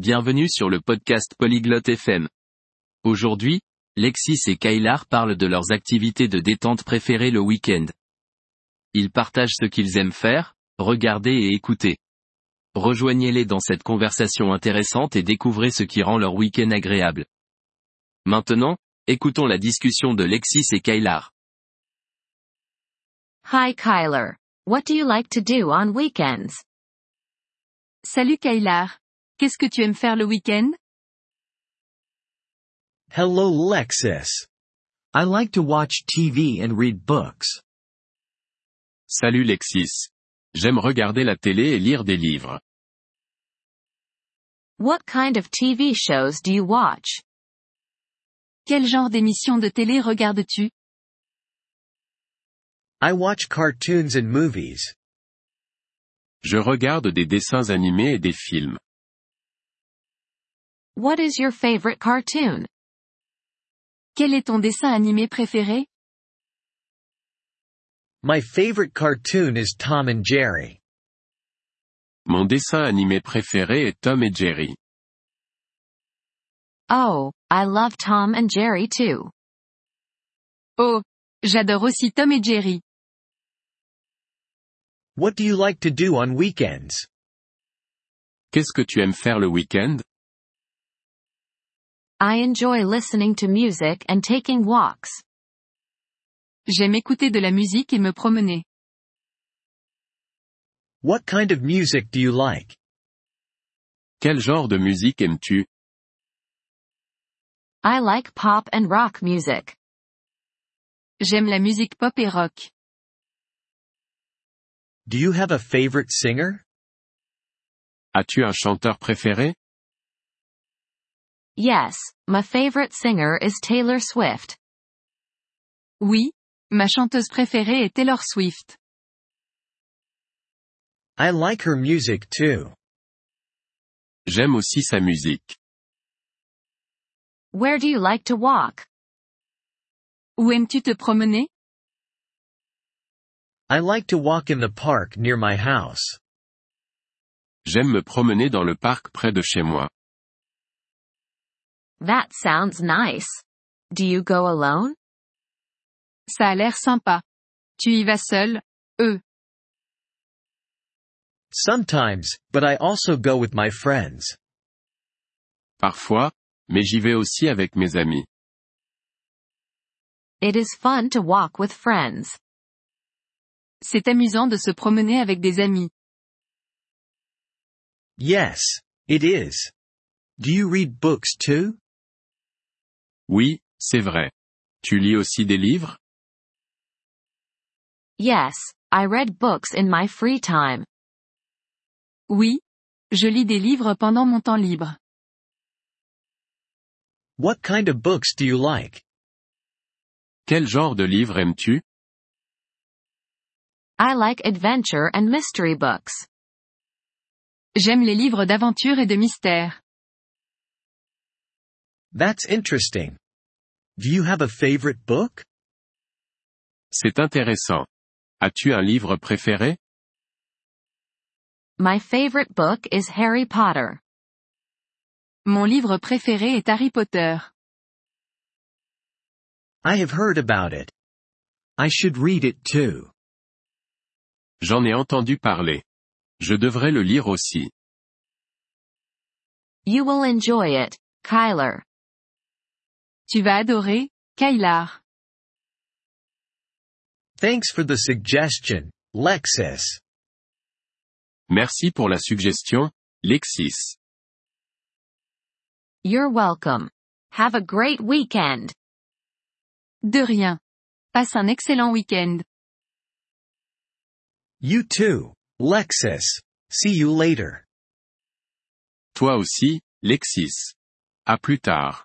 bienvenue sur le podcast Polyglotte FM. Aujourd'hui, Lexis et Kailar parlent de leurs activités de détente préférées le week-end. Ils partagent ce qu'ils aiment faire, regarder et écouter. Rejoignez-les dans cette conversation intéressante et découvrez ce qui rend leur week-end agréable. Maintenant, écoutons la discussion de Lexis et Kailar. Hi Kyler. What do you like to do on weekends? Salut Kailar. Qu'est-ce que tu aimes faire le week-end? Hello Lexis. I like to watch TV and read books. Salut Lexis. J'aime regarder la télé et lire des livres. What kind of TV shows do you watch? Quel genre d'émission de télé regardes-tu? I watch cartoons and movies. Je regarde des dessins animés et des films. What is your favorite cartoon? Quel est ton dessin animé préféré? My favorite cartoon is Tom and Jerry. Mon dessin animé préféré est Tom et Jerry. Oh, I love Tom and Jerry too. Oh, j'adore aussi Tom et Jerry. What do you like to do on weekends? Qu'est-ce que tu aimes faire le week-end? I enjoy listening to music and taking walks. J'aime écouter de la musique et me promener. What kind of music do you like? Quel genre de musique aimes-tu? I like pop and rock music. J'aime la musique pop et rock. Do you have a favorite singer? As-tu un chanteur préféré? Yes, my favorite singer is Taylor Swift. Oui, ma chanteuse préférée est Taylor Swift. I like her music too. J'aime aussi sa musique. Where do you like to walk? Où aimes-tu te promener? I like to walk in the park near my house. J'aime me promener dans le parc près de chez moi. That sounds nice. Do you go alone? Ça a l'air sympa. Tu y vas seul? Eux. Sometimes, but I also go with my friends. Parfois, mais j'y vais aussi avec mes amis. It is fun to walk with friends. C'est amusant de se promener avec des amis. Yes, it is. Do you read books too? Oui, c'est vrai. Tu lis aussi des livres? Yes, I read books in my free time. Oui. Je lis des livres pendant mon temps libre. What kind of books do you like? Quel genre de livre aimes-tu? I like adventure and mystery books. J'aime les livres d'aventure et de mystère. That's interesting. Do you have a favorite book? C'est intéressant. As-tu un livre préféré? My favorite book is Harry Potter. Mon livre préféré est Harry Potter. I have heard about it. I should read it too. J'en ai entendu parler. Je devrais le lire aussi. You will enjoy it, Kyler. Tu vas adorer, Kailar. Thanks for the suggestion, Lexis. Merci pour la suggestion, Lexis. You're welcome. Have a great weekend. De rien. Passe un excellent week-end. You too, Lexis. See you later. Toi aussi, Lexis. À plus tard.